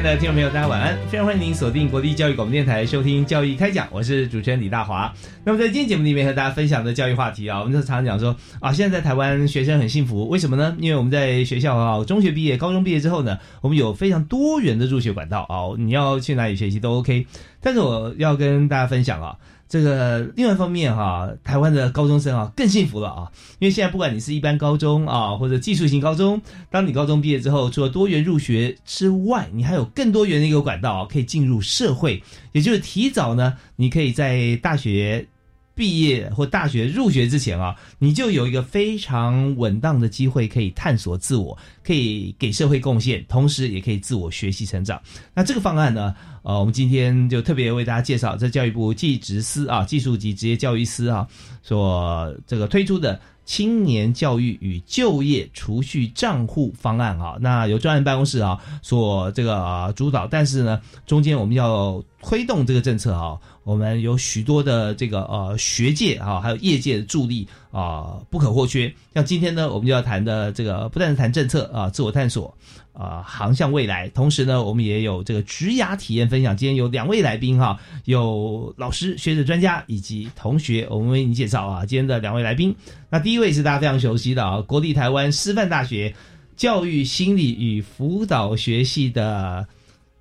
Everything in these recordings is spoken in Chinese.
爱的听众朋友，大家晚安！非常欢迎您锁定国立教育广播电台收听《教育开讲》，我是主持人李大华。那么在今天节目里面和大家分享的教育话题啊，我们就常常讲说啊，现在在台湾学生很幸福，为什么呢？因为我们在学校啊，中学毕业、高中毕业之后呢，我们有非常多元的入学管道啊，你要去哪里学习都 OK。但是我要跟大家分享啊。这个另外一方面哈，台湾的高中生啊更幸福了啊，因为现在不管你是一般高中啊，或者技术型高中，当你高中毕业之后，除了多元入学之外，你还有更多元的一个管道啊，可以进入社会，也就是提早呢，你可以在大学。毕业或大学入学之前啊，你就有一个非常稳当的机会，可以探索自我，可以给社会贡献，同时也可以自我学习成长。那这个方案呢，呃，我们今天就特别为大家介绍，在教育部技职司啊，技术及职业教育司啊所这个推出的。青年教育与就业储蓄账户方案啊，那由专案办公室啊所这个主导，但是呢，中间我们要推动这个政策啊，我们有许多的这个呃学界啊，还有业界的助力啊，不可或缺。像今天呢，我们就要谈的这个，不但是谈政策啊，自我探索。啊，航向未来。同时呢，我们也有这个职涯体验分享。今天有两位来宾哈，有老师、学者、专家以及同学，我们为你介绍啊。今天的两位来宾，那第一位是大家非常熟悉的啊，国立台湾师范大学教育心理与辅导学系的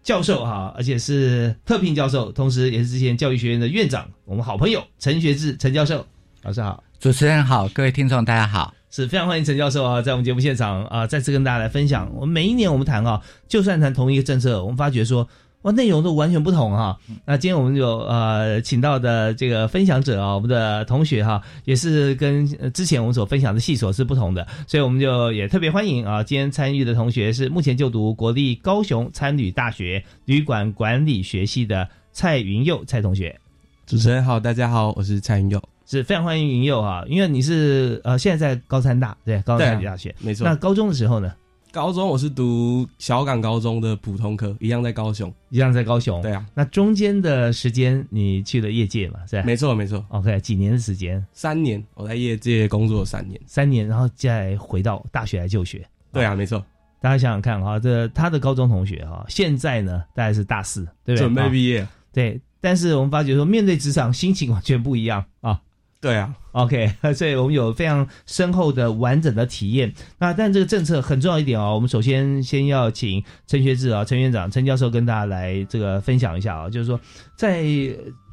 教授哈，而且是特聘教授，同时也是之前教育学院的院长，我们好朋友陈学志陈教授，老师好，主持人好，各位听众大家好。是非常欢迎陈教授啊，在我们节目现场啊，再次跟大家来分享。我们每一年我们谈啊，就算谈同一个政策，我们发觉说哇，内容都完全不同哈。那今天我们有呃，请到的这个分享者啊，我们的同学哈，也是跟之前我们所分享的系所是不同的，所以我们就也特别欢迎啊，今天参与的同学是目前就读国立高雄参旅大学旅馆管理学系的蔡云佑蔡同学。主持人好，大家好，我是蔡云佑。是非常欢迎云佑哈，因为你是呃现在在高三大对高三大学没错。那高中的时候呢？高中我是读小港高中的普通科，一样在高雄，一样在高雄。对啊。那中间的时间你去了业界嘛？是吧？没错没错。OK，几年的时间？三年，我在业界工作三年。三年，然后再回到大学来就学。对啊，没错。大家想想看哈，这他的高中同学哈，现在呢大概是大四，对不对？准备毕业。对，但是我们发觉说，面对职场心情完全不一样啊。对啊，OK，所以我们有非常深厚的完整的体验。那但这个政策很重要一点哦，我们首先先要请陈学志啊，陈院长、陈教授跟大家来这个分享一下啊，就是说在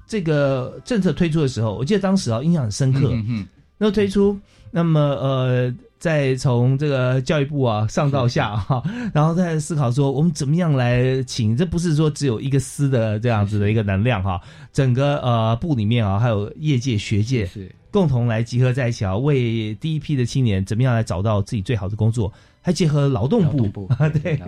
这个政策推出的时候，我记得当时啊印象很深刻。嗯那推出，那么呃。再从这个教育部啊上到下哈，然后再思考说我们怎么样来请，这不是说只有一个司的这样子的一个能量哈，整个呃部里面啊还有业界学界是共同来集合在一起啊，为第一批的青年怎么样来找到自己最好的工作，还结合劳动部啊 对，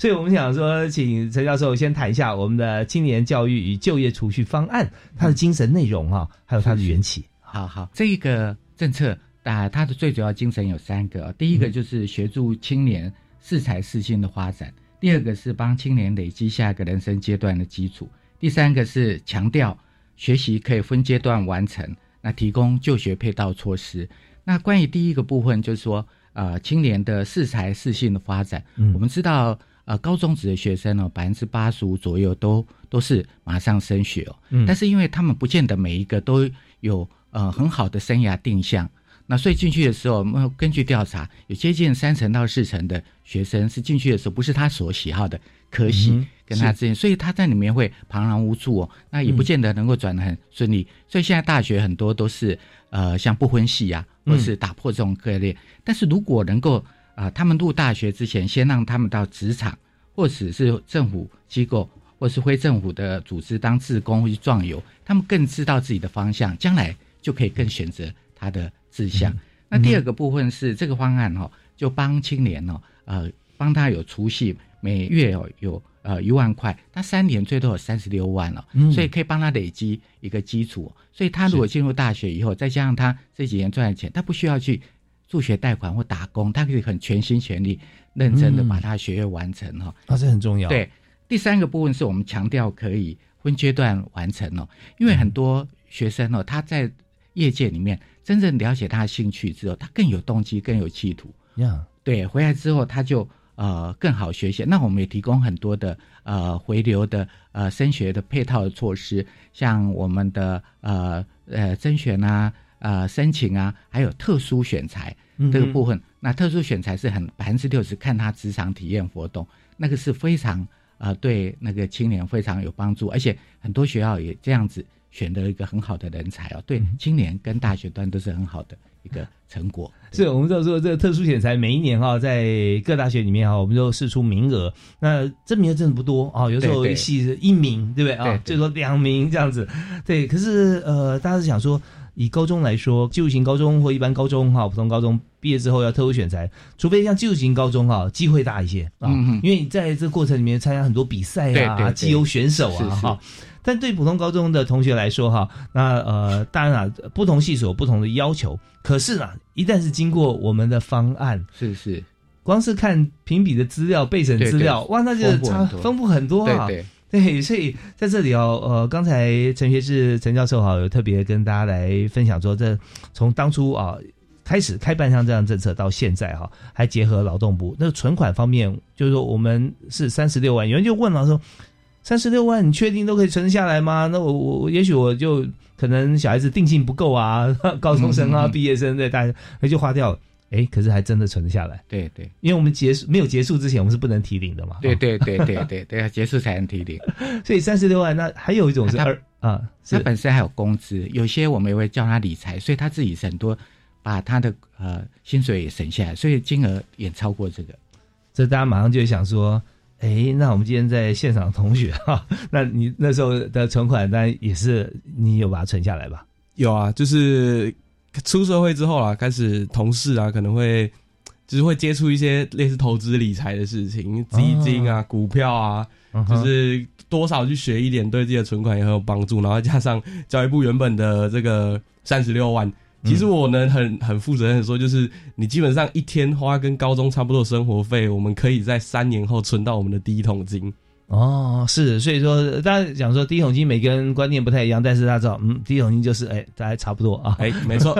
所以我们想说，请陈教授先谈一下我们的青年教育与就业储蓄方案它的精神内容啊，还有它的缘起。好好，这个政策。啊，它的最主要精神有三个，第一个就是协助青年适才适性的发展，第二个是帮青年累积下一个人生阶段的基础，第三个是强调学习可以分阶段完成，那提供就学配套措施。那关于第一个部分，就是说，呃，青年的适才适性的发展，我们知道，呃，高中职的学生呢，百分之八十五左右都都是马上升学哦，但是因为他们不见得每一个都有呃很好的生涯定向。那所以进去的时候，我们根据调查，有接近三成到四成的学生是进去的时候不是他所喜好的科系，嗯跟他之间，所以他在里面会彷徨无助哦。那也不见得能够转得很顺利。所以现在大学很多都是呃像不婚系啊，或是打破这种割裂。但是如果能够啊、他们入大学之前，先让他们到职场，或者是政府机构，或是非政府的组织当志工或去壮游，他们更知道自己的方向，将来就可以更选择他的志向。那第二个部分是这个方案哦，就帮青年哦，呃，帮他有储蓄，每月哦有呃一万块，他三年最多有三十六万了、嗯所以可以帮他累积一个基础。所以他如果进入大学以后，再加上他这几年赚的钱，他不需要去助学贷款或打工，他可以很全心全力、认真的嗯把他学业完成哈、啊，这很重要。，对，第三个部分是我们强调可以分阶段完成哦，因为很多学生哦，他在业界里面真正了解他的兴趣之后，他更有动机、更有企图。呀，对，回来之后他就呃更好学习。那我们也提供很多的呃回流的呃升学的配套的措施，像我们的呃呃甄选啊、呃申请啊，还有特殊选材嗯这个部分。那特殊选材是很百分之六十看他职场体验活动，那个是非常呃对那个青年非常有帮助，而且很多学校也这样子选择一个很好的人才哦，对青年跟大学端都是很好的一个成果。是我们就说这个特殊选材，每一年哈、在各大学里面哈、我们都试出名额。那这名额真的不多啊、有时候一一名，对不对啊？最多两名这样子。对，可是呃，大家是想说，以高中来说，技术型高中或一般高中哈、普通高中毕业之后要特殊选材，除非像技术型高中哈、机会大一些啊，嗯嗯因为你在这个过程里面参加很多比赛啊、绩优选手啊是是哈。但对普通高中的同学来说，哈，那呃，当然啊，不同系所有不同的要求。可是呢，一旦是经过我们的方案，是是，光是看评比的资料、备审资料，对对哇，那就差丰富很多丰富很多啊。对对。对，所以在这里哦，呃，刚才陈学志陈教授哈有特别跟大家来分享说，这从当初啊开始开办像这样政策到现在哈，还结合劳动部那个存款方面，就是说我们是三十六万，有人就问了说，三十六万你确定都可以存下来吗？那我我我也许我就可能小孩子定性不够啊，高中生啊、嗯嗯嗯毕业生对大家那就花掉了，哎，可是还真的存得下来。对对因为我们结束没有结束之前，我们是不能提领的嘛。哦，对对对对对对，要结束才能提领。所以三十六万，那还有一种是二啊，他是本身还有工资，有些我们也会叫他理财，所以他自己很多把他的呃薪水也省下来，所以金额也超过这个。这大家马上就会想说，哎，那我们今天在现场的同学哈，那你那时候的存款，当然也是你有把它存下来吧？有啊，就是出社会之后啊，开始同事啊可能会就是会接触一些类似投资理财的事情，基金啊、股票啊，嗯就是多少去学一点，对自己的存款也很有帮助。然后加上教育部原本的这个三十六万，其实我能很很负责任的说，就是你基本上一天花跟高中差不多的生活费，我们可以在三年后存到我们的第一桶金。哦，是，所以说大家讲说第一桶金每个人观念不太一样，但是大家知道，嗯，第一桶金就是哎，大家差不多啊。哎，没错，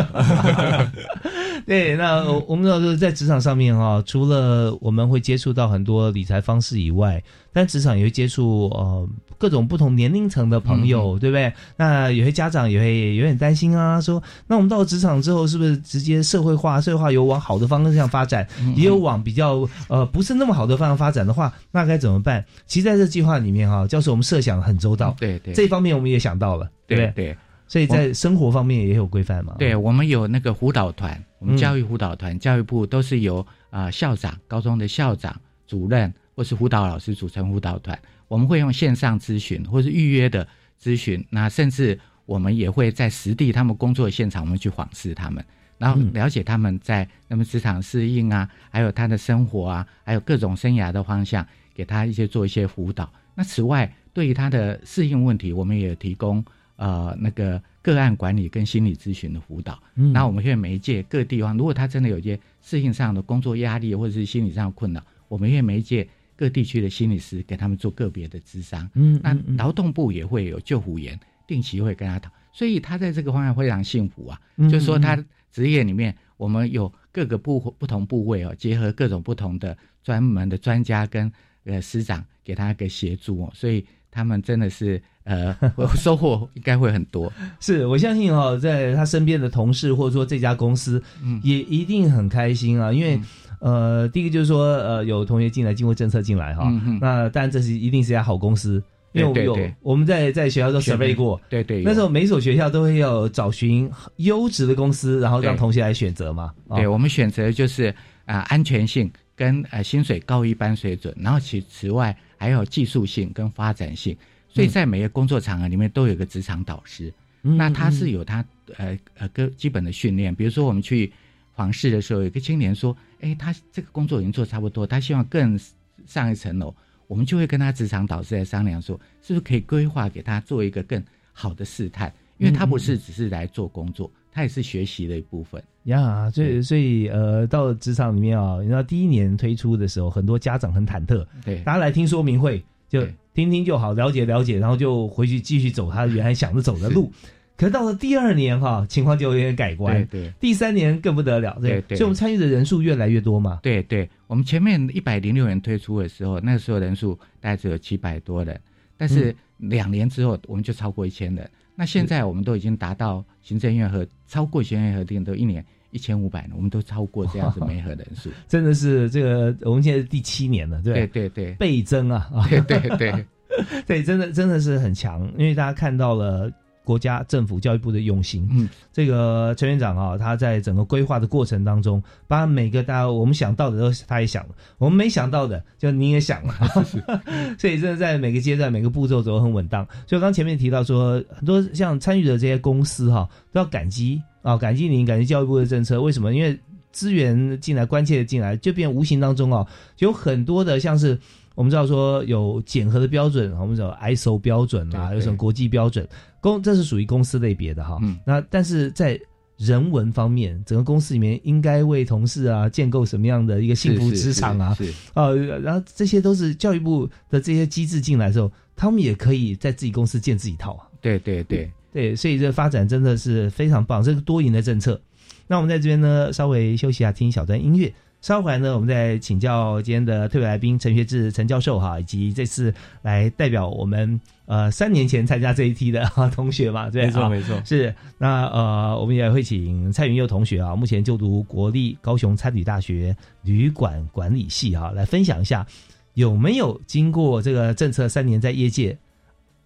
对，那我我们知道说在职场上面哈、除了我们会接触到很多理财方式以外，但职场也会接触呃各种不同年龄层的朋友，对不对？那有些家长也会有点担心啊，说那我们到了职场之后，是不是直接社会化？社会化有往好的方向发展，也有往比较呃不是那么好的方向发展的话，那该怎么办？其实在这计划里面哈、教授我们设想很周到，对对，这方面我们也想到了，对不对？对对所以在生活方面也有规范嘛。对，我们有那个辅导团，我们嗯教育辅导团，教育部都是由啊、呃校长、高中的校长、主任或是辅导老师组成辅导团。我们会用线上咨询或是预约的咨询，那甚至我们也会在实地他们工作的现场，我们去访视他们，然后嗯了解他们在那么职场适应啊，还有他的生活啊，还有各种生涯的方向，给他一些做一些辅导。那此外，对于他的适应问题，我们也提供呃那个个案管理跟心理咨询的辅导。嗯那我们会媒介各地方，如果他真的有一些适应上的工作压力或者是心理上的困扰，我们会媒介各地区的心理师给他们做个别的咨商。那嗯嗯嗯劳动部也会有救护员，定期会跟他讨，所以他在这个方面非常幸福啊。嗯就是说他职业里面，我们有各个部不同部位哦，结合各种不同的专门的专家跟呃师长给他一个协助哦，所以他们真的是呃 收获应该会很多。是我相信哦，在他身边的同事或者说这家公司，嗯也一定很开心啊，因为。呃，第一个就是说，呃，有同学进来，经过政策进来哈，那当然这是一定是一家好公司，因为我们有我们在在学校都选 survey 过，对对，那时候每所学校都会要找寻优质的公司，然后让同学来选择嘛。哦对我们选择就是啊、安全性跟呃薪水高于一般水准，然后其此外还有技术性跟发展性，所以在每个工作场合里面都有个职场导师。嗯那他是嗯。有他呃呃个基本的训练，比如说我们去访视的时候，有个青年说，哎，他这个工作已经做差不多，他希望更上一层楼，我们就会跟他职场导师来商量说，是不是可以规划给他做一个更好的试探，因为他不是只是来做工作，他也是学习的一部分。呀，所以所以呃，到职场里面啊，你知道第一年推出的时候，很多家长很忐忑，对大家来听说明会就对听听就好，了解了解，然后就回去继续走他原来想着走的路。可是到了第二年哈、情况就有点改观对。对第三年更不得了，对对所以我们参与的人数越来越多嘛。对对，我们前面一百零六人推出的时候，那个时候人数大概只有七百多人，但是两年之后我们就超过一千人。那现在我们都已经达到行政院和超过行政院核定都一年一千五百人，我们都超过这样子媒合人数。真的是这个，我们现在是第七年了，对对对，倍增啊啊！对对对 对，真的真的是很强，因为大家看到了国家政府教育部的用心。嗯，这个陈院长啊，他在整个规划的过程当中，把每个大家我们想到的都他也想了，我们没想到的就你也想了，所以真的在每个阶段每个步骤走得很稳当。所以刚前面提到说，很多像参与的这些公司哈、都要感激啊，感激您，感激教育部的政策。为什么？因为资源进来，关切的进来，就变无形当中哦，有很多的像是。我们知道说有检核的标准，我们有 ISO 标准啊，有什么国际标准，公这是属于公司类别的哈。嗯那但是在人文方面，整个公司里面应该为同事啊建构什么样的一个幸福职场啊？是是呃，然后这些都是教育部的这些机制进来之后，他们也可以在自己公司建自己套啊。对对对，对，所以这个发展真的是非常棒，这个多赢的政策。那我们在这边呢，稍微休息一下，听一小段音乐。稍后来呢，我们再请教今天的特别来宾陈学志陈教授哈，以及这次来代表我们呃三年前参加这一梯的哈同学嘛，对，没错啊没错。是，那呃，我们也会请蔡云佑同学啊，目前就读国立高雄参旅大学旅馆管理系哈，来分享一下有没有经过这个政策三年在业界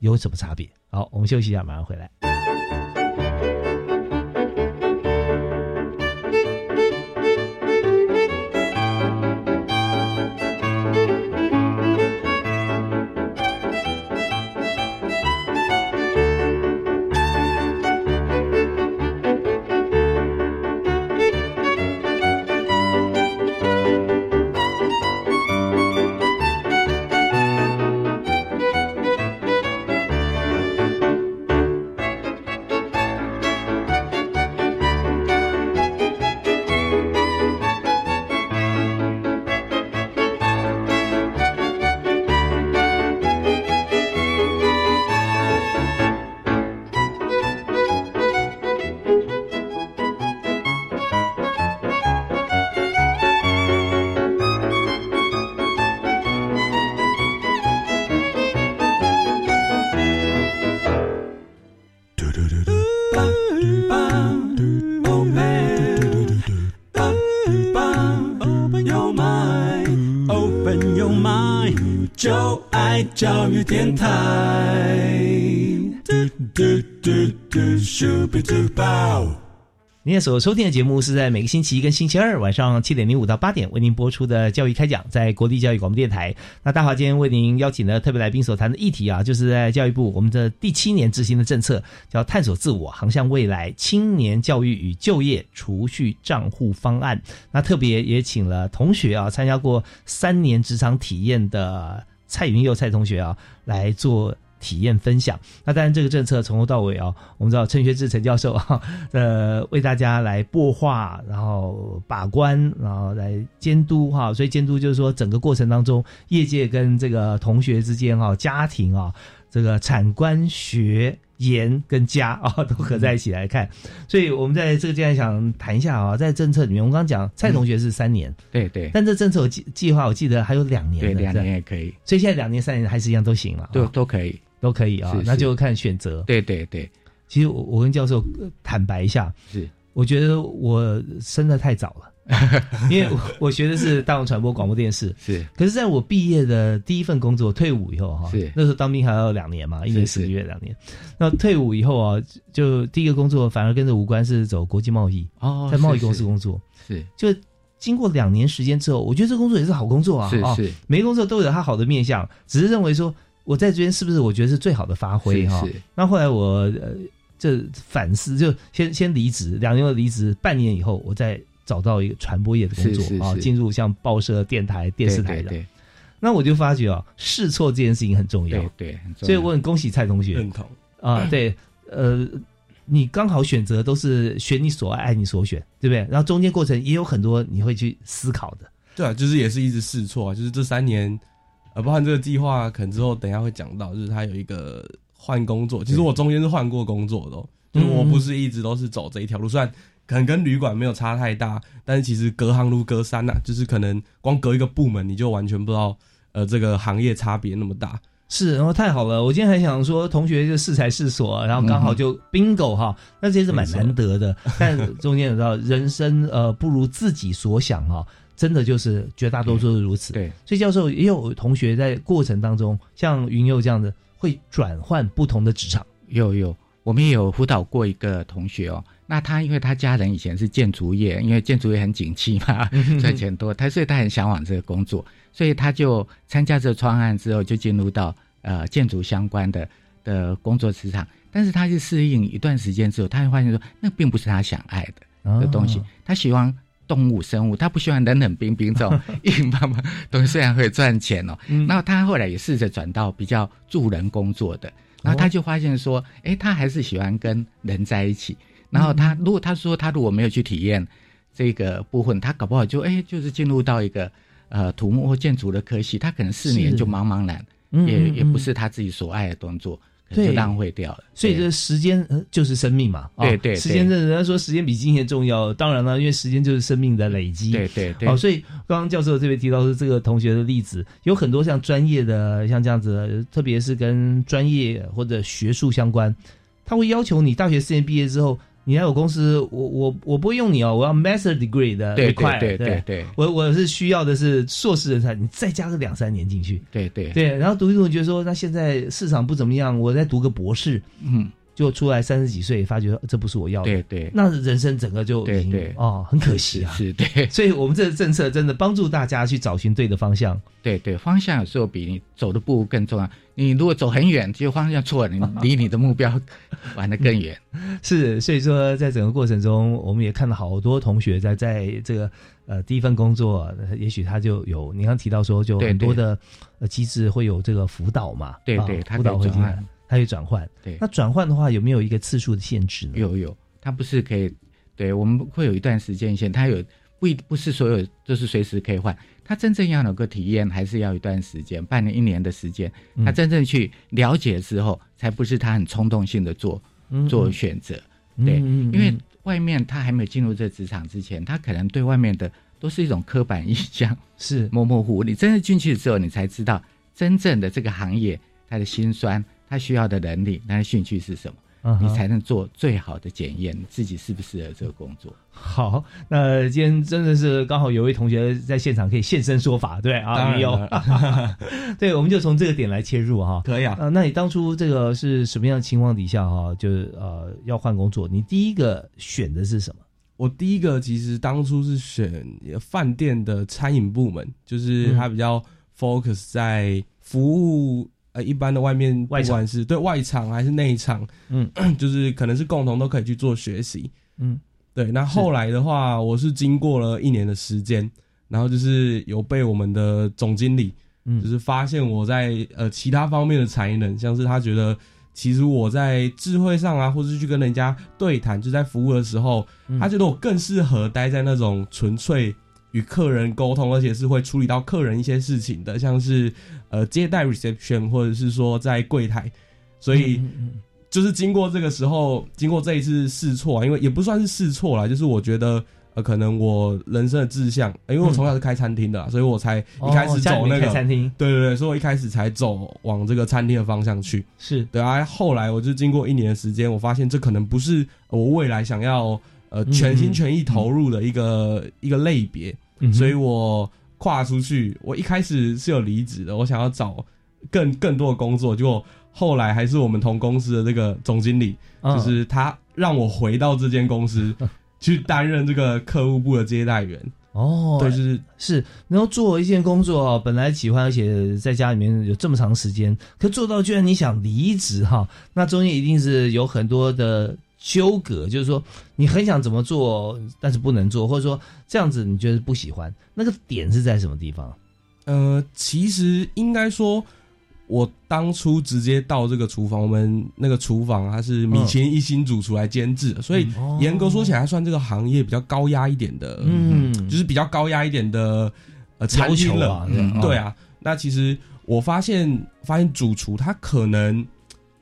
有什么差别。好，我们休息一下，马上回来。就爱教育电台。嘟嘟嘟嘟，Super Duper。您现在所收听的节目是在每个星期一跟星期二晚上七点零五到八点为您播出的教育开讲，在国立教育广播电台。那大华今天为您邀请的特别来宾所谈的议题啊，就是在教育部我们的第七年执行的政策，叫探索自我、航向未来青年教育与就业储蓄账户方案。那特别也请了同学啊，参加过三年职场体验的蔡云佑蔡同学啊，来做。体验分享，那当然这个政策从头到尾啊，我们知道陈学志陈教授啊，呃，为大家来擘画，然后把关，然后来监督哈，所以监督就是说整个过程当中，业界跟这个同学之间哈，家庭啊，这个产官学研跟家啊、都合在一起来看。所以我们在这个阶段想谈一下啊，在政策里面，我们刚刚讲蔡同学是三年，对对。但这政策有计计划，我记得还有两年对，两年也可以，所以现在两年、三年还是一样都行了，都啊都可以。都可以啊是，那就看选择。对对对，其实我我跟教授呃坦白一下，是我觉得我生的太早了，因为我我学的是大众传播广播电视。是可是，在我毕业的第一份工作，退伍以后哈，是那时候当兵还要两年嘛，一年是四个月两年。那退伍以后啊，就第一个工作反而跟着无关，是走国际贸易，哦，在贸易公司工作。是就经过两年时间之后，我觉得这工作也是好工作啊，啊，是是每个工作都有它好的面相，只是认为说我在这边是不是我觉得是最好的发挥哈。那后来我呃这反思，就先先离职，两年后离职，半年以后我再找到一个传播业的工作啊，进入像报社、电台、电视台的。对那我就发觉啊，试错这件事情很重要对，对，很重要所以我很恭喜蔡同学认同。啊，对，呃。你刚好选择都是选你所爱，爱你所选，对不对？然后中间过程也有很多你会去思考的。对啊，就是也是一直试错啊，就是这三年，呃，包含这个计划，可能之后等一下会讲到，就是他有一个换工作。其实我中间是换过工作的、哦，就是我不是一直都是走这一条路，虽然可能跟旅馆没有差太大，但是其实隔行如隔山呐、就是可能光隔一个部门，你就完全不知道，呃，这个行业差别那么大。是，然后太好了！我今天还想说，同学就适才适所，然后刚好就 bingo 哈，那这是蛮难得的。但中间有知道，人生呃不如自己所想哈，真的就是绝大多数是如此。对所以教授也有同学在过程当中，像云佑这样的，会转换不同的职场。有有，我们也有辅导过一个同学哦。那他因为他家人以前是建筑业，因为建筑业很景气嘛，赚钱多，他所以他很向往这个工作，所以他就参加这个专案之后，就进入到呃建筑相关的的工作职场。但是他去适应一段时间之后，他会发现说，那并不是他想爱的的东西哦，他喜欢。动物生物，他不喜欢冷冷冰冰这种 硬邦邦东西，虽然会赚钱哦。嗯。然后他后来也试着转到比较助人工作的，然后他就发现说，哎，他还是喜欢跟人在一起。然后他如果他说他如果没有去体验这个部分，他搞不好就哎就是进入到一个呃土木或建筑的科系，他可能四年就茫茫然，嗯也也不是他自己所爱的工作，就浪费掉了。所以这时间呃就是生命嘛，啊对对时间这人家说时间比金钱重要，当然了，因为时间就是生命的累积。对对对哦，所以刚刚教授这边提到是这个同学的例子，有很多像专业的，像这样子，特别是跟专业或者学术相关，他会要求你大学四年毕业之后，你来我公司，我我我不会用你哦，我要 master degree 的对 require，对对对。对我我是需要的是硕士人才，你再加个两三年进去，对对。对，然后读一读，觉得说那现在市场不怎么样，我再读个博士，嗯，就出来三十几岁，发觉呃这不是我要的，对对。那人生整个就对对。哦，很可惜啊。是对。所以我们这个政策真的帮助大家去找寻对的方向。对对，方向有时候比你走的步更重要。你如果走很远，结果方向错了，你离你的目标玩得更远。是，所以说在整个过程中，我们也看到好多同学在在这个呃第一份工作，呃也许他就有你刚提到说，就很多的呃机制会有这个辅导嘛，啊对对他辅导会进来他有转换。对那转换的话有没有一个次数的限制呢？有有，它不是可以，对我们会有一段时间线，它有不一不是所有都是随时可以换，它真正要有个体验，还是要一段时间，半年一年的时间，嗯他真正去了解之后，才不是他很冲动性的做嗯做选择。对，因为外面他还没有进入这职场之前，他可能对外面的都是一种刻板印象，是 模模糊糊。你真正进去之后，你才知道真正的这个行业他的辛酸，他需要的能力、他的兴趣是什么。你才能做最好的检验，自己适不适合这个工作。好，那今天真的是刚好有位同学在现场可以现身说法，对啊，当然没有，对，我们就从这个点来切入哈。可以啊，啊，那你当初这个是什么样的情况底下哈，就是呃要换工作，你第一个选的是什么？我第一个其实当初是选饭店的餐饮部门，就是它比较 focus 在服务呃一般的外面，不管是对外场还是内场，嗯，就是可能是共同都可以去做学习。嗯。对，那后来的话，我是经过了一年的时间，然后就是有被我们的总经理，嗯。就是发现我在呃其他方面的才能，像是他觉得其实我在智慧上啊，或者是去跟人家对谈，就在服务的时候，嗯。他觉得我更适合待在那种纯粹与客人沟通，而且是会处理到客人一些事情的，像是呃接待 reception，或者是说在柜台所以就是经过这个时候，经过这一次试错啊，因为也不算是试错啦，就是我觉得呃，可能我人生的志向，呃因为我从小是开餐厅的啦，所以我才一开始走那个，餐厅。对对对，所以我一开始才走往这个餐厅的方向去。是。对啊，后来我就经过一年的时间，我发现这可能不是我未来想要呃嗯全心全意投入的一个、一个类别，嗯所以我跨出去，我一开始是有离职的，我想要找更更多的工作，结果后来还是我们同公司的这个总经理，嗯。就是他让我回到这间公司 去担任这个客户部的接待员，哦，对，就是是然后做一件工作哦，本来喜欢，而且在家里面有这么长时间，可做到居然你想离职哈，那中间一定是有很多的纠葛，就是说你很想怎么做，但是不能做，或者说这样子你觉得不喜欢，那个点是在什么地方？呃，其实应该说，我当初直接到这个厨房，我们那个厨房它是米其林一星主厨来监制的，所以哦严格说起来，还算这个行业比较高压一点的，嗯就是比较高压一点的呃餐要厅了。啊，嗯对啊，那其实我发现，发现主厨他可能，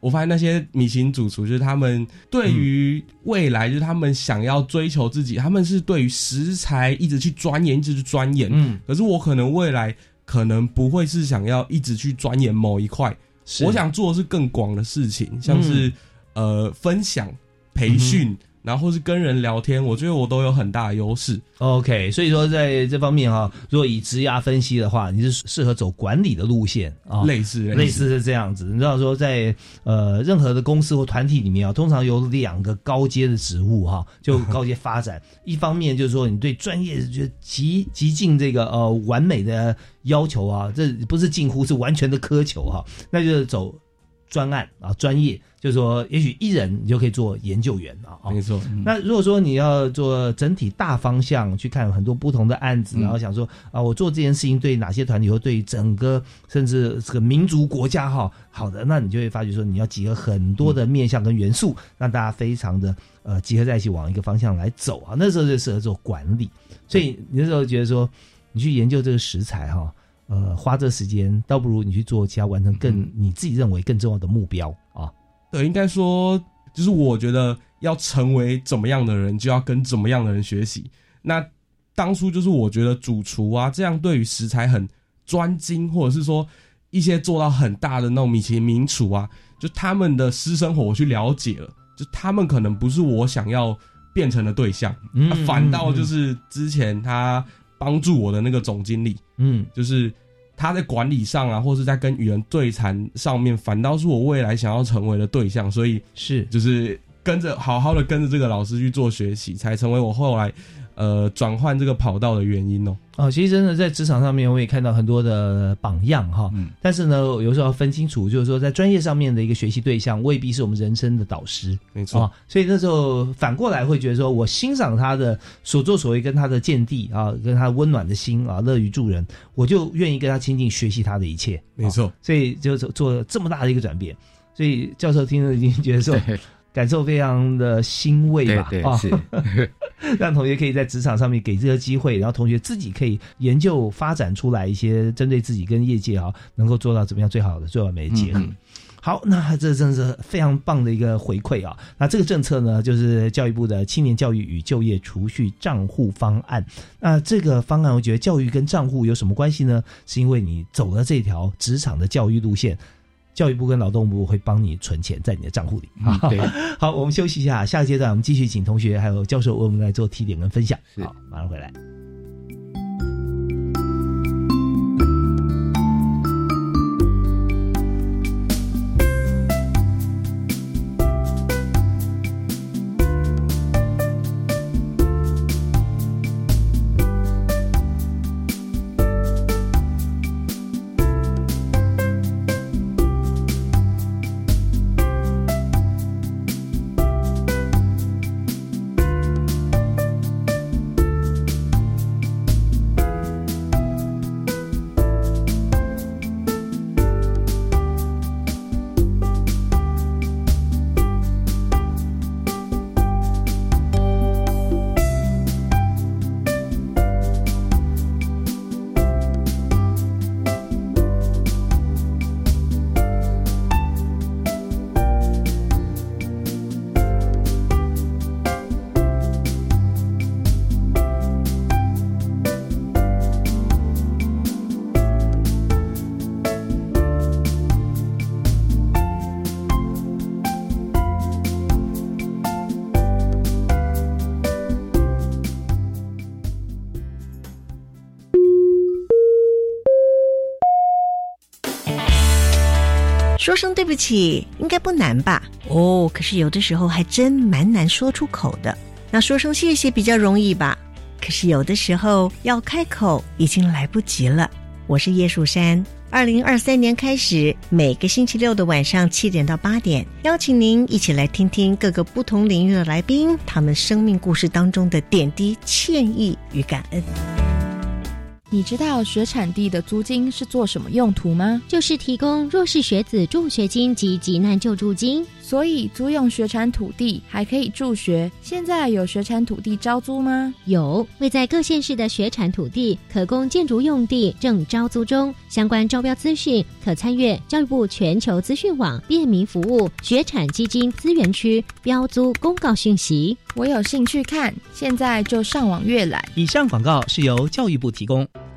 我发现那些米其林主厨，就是他们对于未来，就是他们想要追求自己，他们是对于食材一直去钻研，一直去钻研。嗯，可是我可能未来可能不会是想要一直去钻研某一块，我想做的是更广的事情，像是、呃分享、培训，然后或是跟人聊天，我觉得我都有很大的优势。OK，所以说在这方面哈、如果以职涯分析的话，你是适合走管理的路线啊，类似类似是这样子。你知道说在呃任何的公司或团体里面啊，通常有两个高阶的职务哈、就高阶发展。一方面就是说你对专业就极极尽这个呃完美的要求啊，这不是近乎是完全的苛求哈、那就是走专案啊专业，就是说也许一人你就可以做研究员啊。啊没错，那如果说你要做整体大方向去看很多不同的案子，嗯然后想说啊，我做这件事情对哪些团体或对整个甚至这个民族国家哈，好的，那你就会发觉说你要集合很多的面向跟元素，让大家非常的呃集合在一起往一个方向来走啊。那时候就适合做管理，所以你那时候觉得说你去研究这个食材哈。呃，花这时间，倒不如你去做其他完成更嗯你自己认为更重要的目标啊。对，应该说就是我觉得要成为怎么样的人，就要跟怎么样的人学习。那当初就是我觉得主厨啊，这样对于食材很专精，或者是说一些做到很大的那种米其林名厨啊，就他们的私生活我去了解了，就他们可能不是我想要变成的对象，反倒就是之前他帮助我的那个总经理，嗯。就是他在管理上啊，或是在跟与人对谈上面，反倒是我未来想要成为的对象，所以是。就是跟着好好的跟着这个老师去做学习，才成为我后来呃转换这个跑道的原因哦。哦，其实真的在职场上面，我也看到很多的榜样哈。嗯但是呢，有时候要分清楚，就是说在专业上面的一个学习对象，未必是我们人生的导师没错，啊。所以那时候反过来会觉得说，我欣赏他的所作所为，跟他的见地啊，跟他温暖的心啊，乐于助人，我就愿意跟他亲近，学习他的一切。没错啊所以就做做这么大的一个转变。所以教授听了已经觉得说，对 感受非常的欣慰吧？啊，对对是，让同学可以在职场上面给这个机会，然后同学自己可以研究发展出来一些针对自己跟业界哈，能够做到怎么样最好的、最完美的结合。嗯嗯好，那这真是非常棒的一个回馈啊！那这个政策呢，就是教育部的青年教育与就业储蓄账户方案。那这个方案，我觉得教育跟账户有什么关系呢？是因为你走了这条职场的教育路线，教育部跟劳动部会帮你存钱在你的账户里。嗯 对，好，我们休息一下，下个阶段我们继续请同学还有教授为我们来做提点跟分享。是好，马上回来。说声对不起应该不难吧？哦，可是有的时候还真蛮难说出口的。那说声谢谢比较容易吧？可是有的时候要开口已经来不及了。我是叶树山，二零二三年开始，每个星期六的晚上七点到八点，邀请您一起来听听各个不同领域的来宾，他们生命故事当中的点滴、歉意与感恩。你知道学产地的租金是做什么用途吗？就是提供弱势学子助学金及急难救助金。所以租用学产土地还可以助学。现在有学产土地招租吗？有，位在各县市的学产土地可供建筑用地正招租中。相关招标资讯可参阅教育部全球资讯网便民服务学产基金资源区标租公告讯息。我有兴趣看，现在就上网阅览。以上广告是由教育部提供。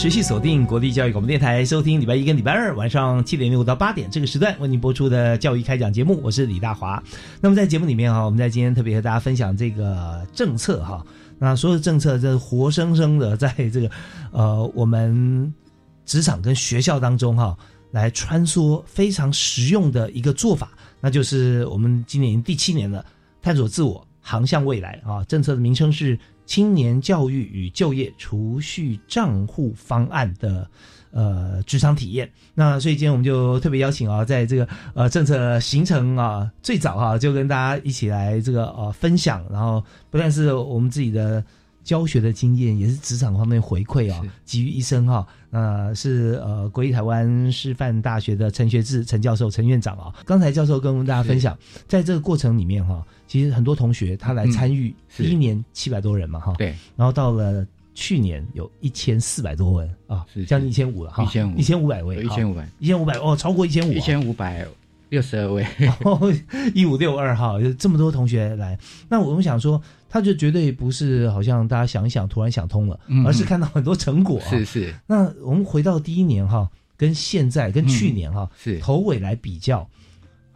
持续锁定国立教育广播电台，收听礼拜一跟礼拜二晚上七点六到八点这个时段为您播出的教育开讲节目，我是李大华。那么在节目里面哈，我们在今天特别和大家分享这个政策哈，那所有的政策这活生生的在这个呃我们职场跟学校当中哈来穿梭，非常实用的一个做法，那就是我们今年第七年了，探索自我，航向未来啊。政策的名称是。青年教育与就业储蓄账户方案的呃职场体验，那所以今天我们就特别邀请啊，在这个呃政策形成啊最早哈，就跟大家一起来这个呃分享，然后不但是我们自己的教学的经验，也是职场方面回馈啊，集于一身哈。那是呃国立台湾师范大学的陈学志陈教授陈院长啊，刚才教授跟我们大家分享，在这个过程里面哈。其实很多同学他来参与，第一年七百多人嘛，哈，对，然后到了去年有一千四百多人啊，将近一千五了哈，一千五，一千五百位，一千五百，一千五百哦，超过一千五，一千五百六十二位，一五六二哈，有这么多同学来，那我们想说，他就绝对不是好像大家想一想突然想通了，而是看到很多成果，是是。那我们回到第一年哈，跟现在跟去年哈，是。头尾来比较。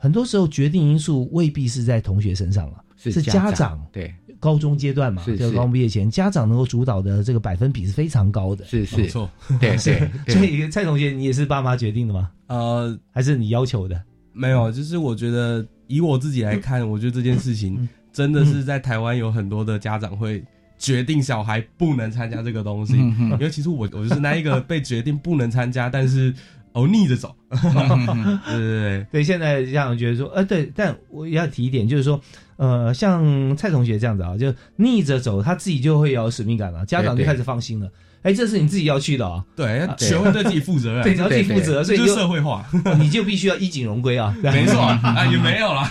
很多时候，决定因素未必是在同学身上了，是家长。对，高中阶段嘛，就高中毕业前，家长能够主导的这个百分比是非常高的。是是，没错。对 对。所以蔡同学，你也是爸妈决定的吗？呃，还是你要求的？没有，就是我觉得以我自己来看，我觉得这件事情真的是在台湾有很多的家长会决定小孩不能参加这个东西，因为其实我我就是那一个被决定不能参加，但是。哦，逆着走，对对对对。现在家长觉得说，呃，对，但我要提一点，就是说，呃，像蔡同学这样子啊，就逆着走，他自己就会有使命感了，家长就开始放心了。哎，这是你自己要去的啊，对，学会对自己负责任，对，你要自己负责，所以就社会化，你就必须要衣锦荣归啊。没错啊，也没有啦。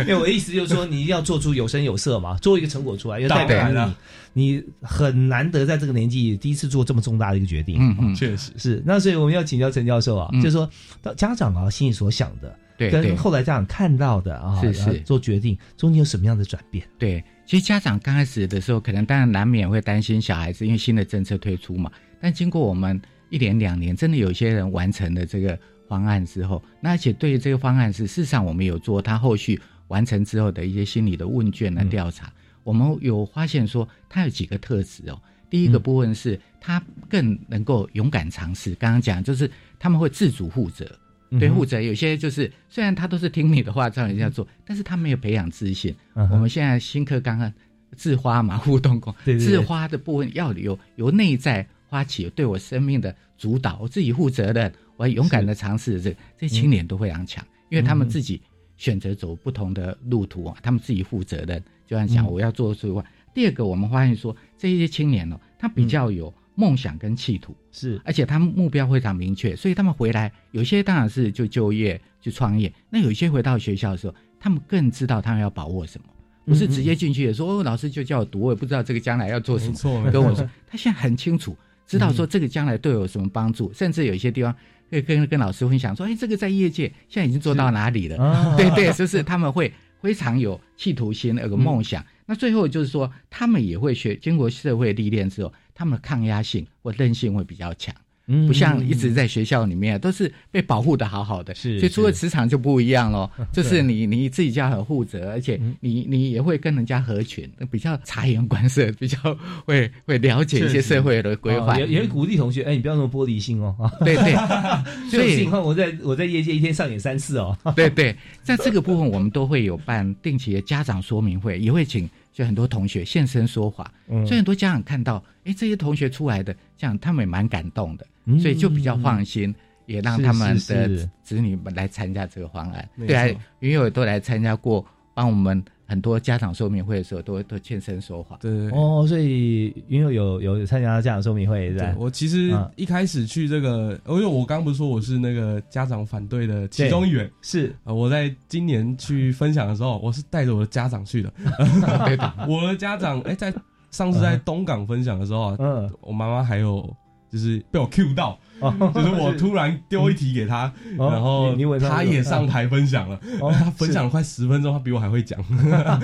因 为我的意思就是说，你一定要做出有声有色嘛，做一个成果出来，要代表你。你很难得在这个年纪第一次做这么重大的一个决定，嗯嗯，确实是。那所以我们要请教陈教授啊，就是说，家长啊心里所想的，对，跟后来家长看到的啊，是是做决定中间有什么样的转变？对，其实家长刚开始的时候，可能当然难免会担心小孩子，因为新的政策推出嘛。但经过我们一年两年，真的有些人完成了这个方案之后，那而且对于这个方案是，事实上我们有做他后续完成之后的一些心理的问卷的调查。我们有发现说，他有几个特质哦。第一个部分是他更能够勇敢尝试。刚刚讲就是他们会自主负责，对负责。有些就是虽然他都是听你的话照人家做，但是他没有培养自信。嗯我们现在新课刚刚自花嘛，互动功，对对对自花的部分要有由内在发起对我生命的主导，我自己负责任，我要勇敢的尝试这个，这些青年都非常强，因为他们嗯自己选择走不同的路途啊，他们自己负责任，就像讲嗯我要做出外。第二个，我们发现说这一些青年哦，他比较有梦想跟企图，是，而且他们目标非常明确，所以他们回来有些当然是就就业就创业，那有一些回到学校的时候，他们更知道他们要把握什么。不是直接进去的说哦，老师就叫我读，我也不知道这个将来要做什么。跟我说，他现在很清楚，知道说这个将来对我有什么帮助，甚至有一些地方会跟跟老师分享说，哎，这个在业界现在已经做到哪里了？啊对对，就是他们会非常有企图心，有个梦想。那最后就是说，他们也会学，经过社会历练之后，他们的抗压性或韧性会比较强。嗯不像一直在学校里面都是被保护的好好的，是所以出了是职场就不一样喽。就是你你自己就要很负责，而且你你也会跟人家合群，比较察言观色，比较会会了解一些社会的规划哦。也也会鼓励同学，哎，你不要那么玻璃心哦。对对 所以情况我在我在业界一天上演三次哦。对对，在这个部分我们都会有办定期的家长说明会，也会请就很多同学现身说法，嗯。所以很多家长看到，哎，这些同学出来的，这样他们也蛮感动的，嗯。所以就比较放心，也让他们的子女们来参加这个方案。没对啊错，云友都来参加过，帮我们很多家长说明会的时候，都都现身说法。对对哦，所以因为有有有参加家长说明会，对，我其实嗯一开始去这个，因为我刚不是说我是那个家长反对的其中一员，是。呃，我在今年去分享的时候，我是带着我的家长去的。我的家长，哎、在上次在东港分享的时候啊，嗯，我妈妈还有就是被我 Q 到，哦就是我突然丢一题给她，哦然后你你问她她也上台分享了，他分享了快十分钟，他比我还会讲。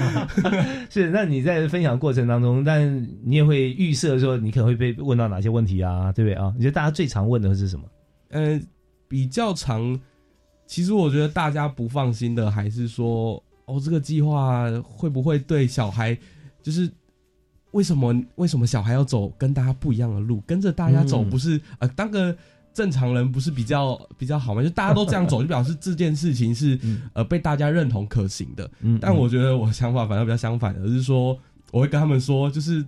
是，那你在分享过程当中，但你也会预设说你可能会被问到哪些问题啊，对不对啊？你觉得大家最常问的是什么？呃，比较常，其实我觉得大家不放心的还是说，哦，这个计划会不会对小孩，就是为什么为什么小孩要走跟大家不一样的路，跟着大家走嗯不是、呃当个正常人不是比较比较好吗？就大家都这样走，就表示这件事情是、呃被大家认同可行的。嗯但我觉得我想法反而比较相反而，是说我会跟他们说，就是。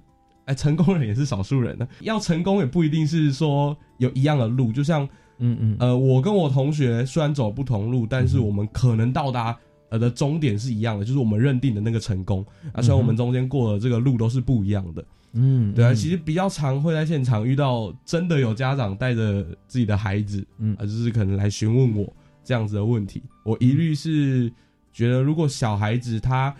哎，成功人也是少数人呢。要成功也不一定是说有一样的路，就像嗯嗯呃，我跟我同学虽然走不同路，但是我们可能到达呃的终点是一样的，就是我们认定的那个成功。啊，虽然我们中间过的这个路都是不一样的。嗯，对啊，嗯其实比较常会在现场遇到真的有家长带着自己的孩子，嗯啊，就是可能来询问我这样子的问题。我一律是觉得，如果小孩子他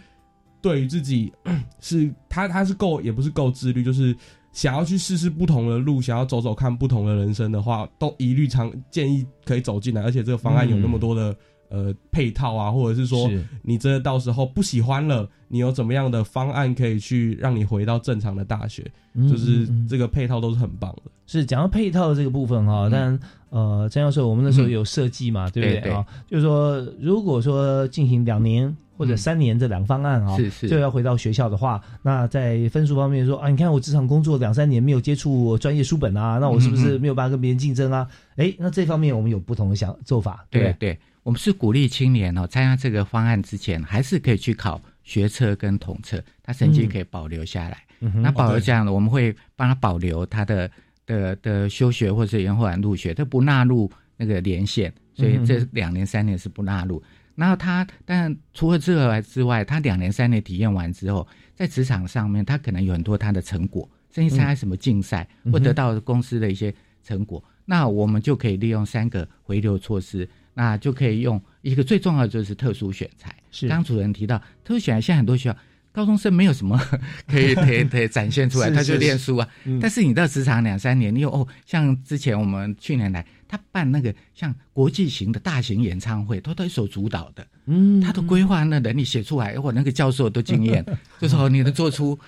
对于自己 是他他是够也不是够自律，就是想要去试试不同的路，想要走走看不同的人生的话，都一律常建议可以走进来。而且这个方案有那么多的、呃配套啊，或者是说你真的到时候不喜欢了，你有怎么样的方案可以去让你回到正常的大学？嗯就是这个配套都是很棒的。是讲到配套的这个部分哈，但呃，张教授，我们那时候有设计嘛，对不对对啊？就是说，如果说进行两年或者三年这两个方案啊，是是就要回到学校的话，那在分数方面说啊，你看我职场工作两三年没有接触专业书本啊，那我是不是没有办法跟别人竞争啊？哎，那这方面我们有不同的想做法，对？对对，我们是鼓励青年哦，参加这个方案之前，还是可以去考学测跟统测，他成绩可以保留下来。那保留这样的，我们会帮他保留他的的的休学或者延缓入学，他不纳入那个连线，所以这两年三年是不纳入。然后他，当然除了这个之外，他两年三年体验完之后，在职场上面，他可能有很多他的成果，甚至参加什么竞赛，嗯或得到公司的一些成果。那我们就可以利用三个回流措施，那就可以用一个最重要的就是特殊选材。是刚主任提到特殊选材，现在很多学校高中生没有什么 可以可以可以展现出来，他就是练书啊。嗯但是你到职场两三年，你有哦，像之前我们去年来，他办那个像国际型的大型演唱会，都都一手主导的。嗯，他的规划那能力写出来，我那个教授都惊艳，就说哦你能做出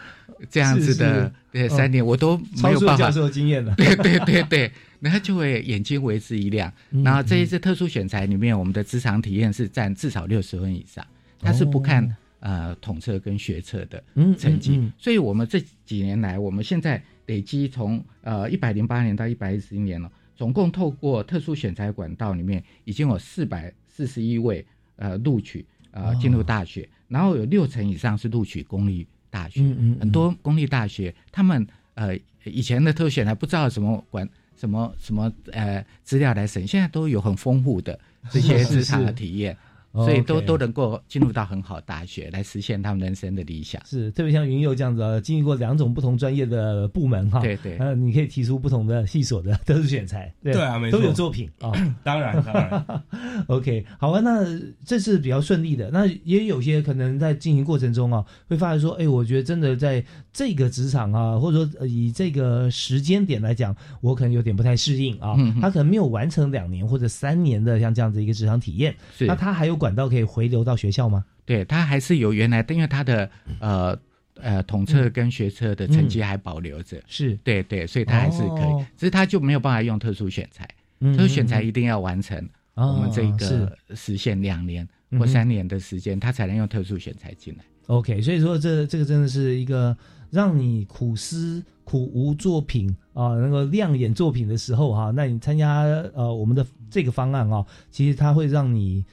这样子的，对，嗯三年我都没有办法超出教。授经验了，对对对对，然后就会眼睛为之一亮。嗯然后这一次特殊选材里面，我们的职场体验是占至少六十分以上，他是不看、呃统测跟学测的嗯成绩。嗯嗯所以我们这几年来，我们现在累积从呃一百零八年到一百一十一年了，总共透过特殊选材管道里面，已经有四百四十一位呃录取呃进入大学，然后有六成以上是录取公立大学，很多公立大学他们呃以前的特选还不知道什么管。什么什么呃资料来审，现在都有很丰富的这些职场的体验，是所以都都能够进入到很好大学，来实现他们人生的理想。是，特别像云佑这样子啊，经历过两种不同专业的部门哈，对对。呃，你可以提出不同的系所的特殊选材，对对啊没错。都有作品 啊，当然当然。OK，好啊，那这是比较顺利的。那也有些可能在进行过程中啊，会发现说，哎，我觉得真的在这个职场啊，或者说呃以这个时间点来讲，我可能有点不太适应啊。嗯嗯。他可能没有完成两年或者三年的像这样子一个职场体验，是。那他还有管道可以回流到学校吗？对它还是有原来的，因为它的呃呃统测跟学测的成绩还保留着，是。对对，所以他还是可以，哦。只是他就没有办法用特殊选材，嗯特殊选材一定要完成哦我们这是。个实现两年或三年的时间，他才能用特殊选材进来。OK，所以说这这个真的是一个让你苦思苦无作品啊，那个亮眼作品的时候哈、那你参加呃我们的这个方案啊，其实它会让你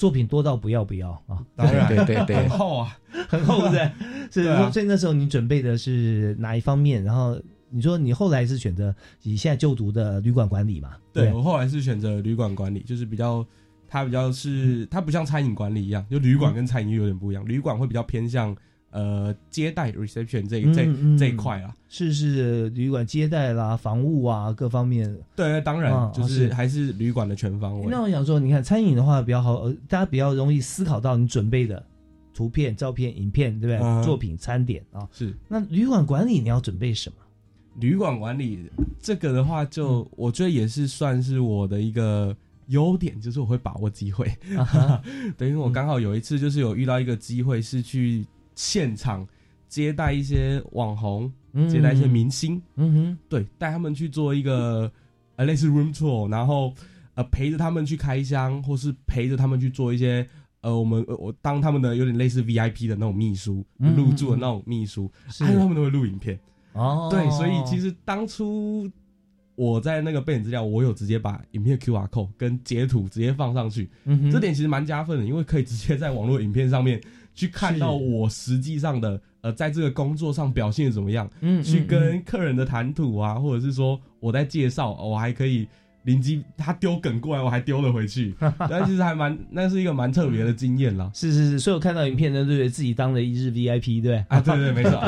作品多到不要不要啊，当然。对对对。很厚啊，很厚的，是 对啊。所以那时候你准备的是哪一方面？然后你说你后来是选择你现在就读的旅馆管理嘛？对我后来是选择旅馆管理，就是比较，它比较是它不像餐饮管理一样，就旅馆跟餐饮有点不一样，旅馆会比较偏向呃接待 reception 这这嗯嗯这一块啊。是是旅馆接待啦、房务啊各方面。对，当然啊就是是还是旅馆的全方位。那我想说，你看餐饮的话比较好，呃，大家比较容易思考到你准备的图片、照片、影片，对不对？嗯作品、餐点啊。是那旅馆管理你要准备什么？旅馆管理这个的话就，我觉得也是算是我的一个优点，就是我会把握机会。等于 我刚好有一次就是有遇到一个机会，是去现场接待一些网红，嗯。接待一些明星，嗯哼，对，带他们去做一个呃类似 room tour，然后呃陪着他们去开箱，或是陪着他们去做一些。呃，我们呃我当他们的有点类似 VIP 的那种秘书，嗯入住的那种秘书，是还有他们都会录影片。哦，对，所以其实当初我在那个背景资料，我有直接把影片 QR code 跟截图直接放上去，这点其实蛮加分的，因为可以直接在网络影片上面去看到我实际上的呃，在这个工作上表现怎么样，嗯嗯去跟客人的谈吐啊，或者是说我在介绍，我还可以。临机他丢梗过来，我还丢了回去，但其实还蛮，那是一个蛮特别的经验啦。是是是，所以我看到影片呢，对不对？自己当了一日 VIP，对啊，对对，没错。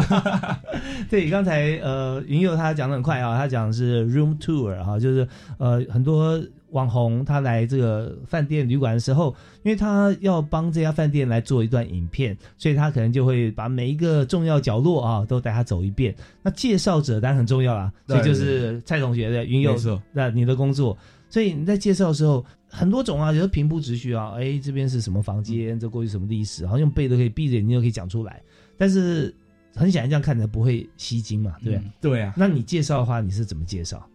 对，刚才呃云佑他讲的很快啊，他讲的是 room tour 哈、就是呃很多网红他来这个饭店旅馆的时候，因为他要帮这家饭店来做一段影片，所以他可能就会把每一个重要角落啊都带他走一遍。那介绍者当然很重要啦，所以就是蔡同学的云佑没错，那你的工作。所以你在介绍的时候，很多种啊，有的平铺直叙啊，哎，这边是什么房间，这过去什么历史，好像用背都可以，闭着眼睛都可以讲出来。但是很显然这样看起来不会吸睛嘛，对不对？嗯对啊。那你介绍的话，你是怎么介绍？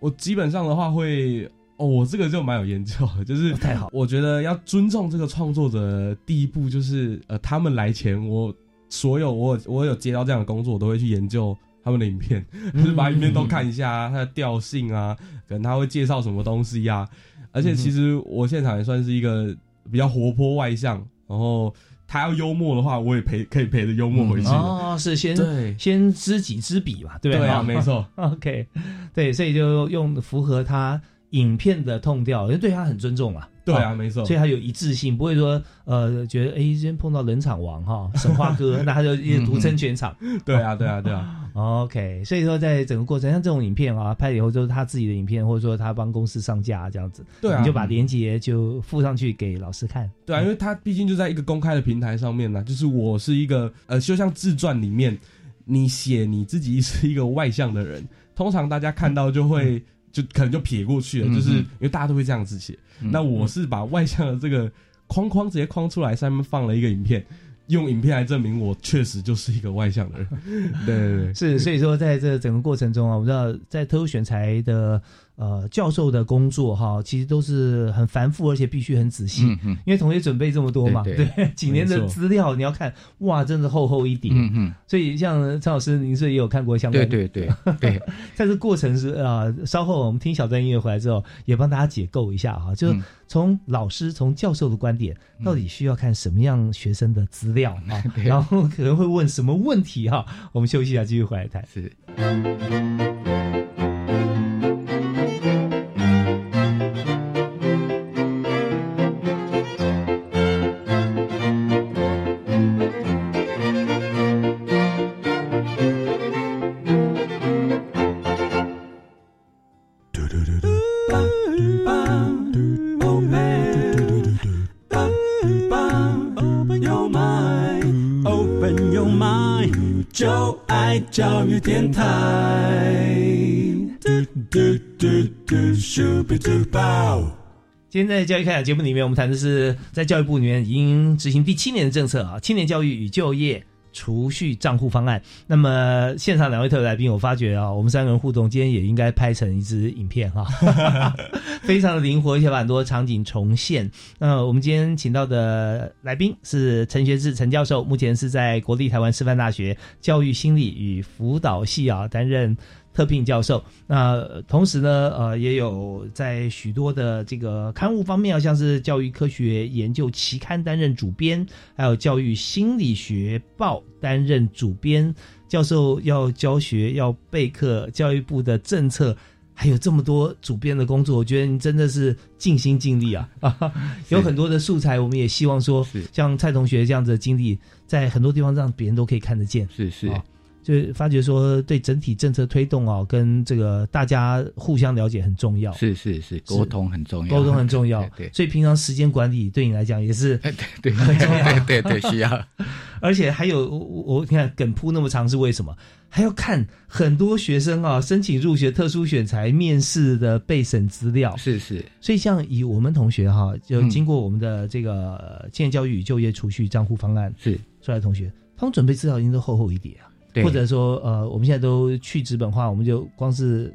我基本上的话会，哦，我这个就蛮有研究的，就是太好。我觉得要尊重这个创作者，第一步就是呃，他们来前，我所有我我有接到这样的工作，我都会去研究他们的影片，嗯 就是把影片都看一下啊，它的调性啊，可能他会介绍什么东西呀、而且其实我现场也算是一个比较活泼外向，然后他要幽默的话，我也陪可以陪着幽默回去的。哦，是先对先知己知彼嘛，对不对啊哦没错。OK，对，所以就用符合他影片的痛调，因为对他很尊重啊。对啊哦没错所以他有一致性，不会说呃觉得哎，今天碰到冷场王哈神话哥，那他就独撑全场。对啊，对啊，对啊。OK，所以说在整个过程，像这种影片啊，拍了以后就是他自己的影片，或者说他帮公司上架这样子，对啊你就把连接就附上去给老师看。对啊，因为他毕竟就在一个公开的平台上面呢，就是我是一个呃，就像自传里面，你写你自己是一个外向的人，通常大家看到就会就可能就撇过去了，嗯就是嗯因为大家都会这样子写。嗯那我是把外向的这个框框直接框出来，上面放了一个影片。用影片来证明我确实就是一个外向的人，对对对，是，所以说在这整个过程中啊，我们知道在特殊选材的呃教授的工作哈，其实都是很繁复，而且必须很仔细，嗯嗯因为同学准备这么多嘛，对对几年的资料你要看，哇，真的厚厚一叠。嗯嗯所以像陈老师，您是也有看过相关对对对对，在这 过程是啊、稍后我们听小段音乐回来之后，也帮大家解构一下哈，就是嗯从老师、从教授的观点，到底需要看什么样学生的资料啊，对然后可能会问什么问题哈。我们休息一下，继续回来谈。是。电台。嘟嘟嘟嘟，Super Duper。今天在教育开讲节目里面，我们谈的是在教育部里面已经执行第七年的政策啊，青年教育与就业储蓄账户方案。那么现场两位特别来宾，我发觉啊，我们三个人互动，今天也应该拍成一支影片哈，非常的灵活，而且把很多场景重现。那我们今天请到的来宾是陈学志陈教授，目前是在国立台湾师范大学教育心理与辅导系啊担任。特聘教授，那呃同时呢，呃，也有在许多的这个刊物方面啊，像是教育科学研究期刊担任主编，还有教育心理学报担任主编。教授要教学，要备课，教育部的政策。还有这么多主编的工作，我觉得你真的是尽心尽力啊！有很多的素材，我们也希望说，像蔡同学这样子的经历，在很多地方让别人都可以看得见。是是，就发觉说，对整体政策推动哦，跟这个大家互相了解很重要。是是是，沟通很重要，沟通很重要。对，所以平常时间管理对你来讲也是 对对很重要，对对需要。而且还有我我你看梗铺那么长是为什么？还要看很多学生啊申请入学特殊选材面试的备审资料。是是，所以像以我们同学哈，就经过我们的这个青年教育与就业储蓄账户方案是出来的同学，他们准备资料已经都厚厚一叠啊。对或者说呃，我们现在都去纸本化，我们就光是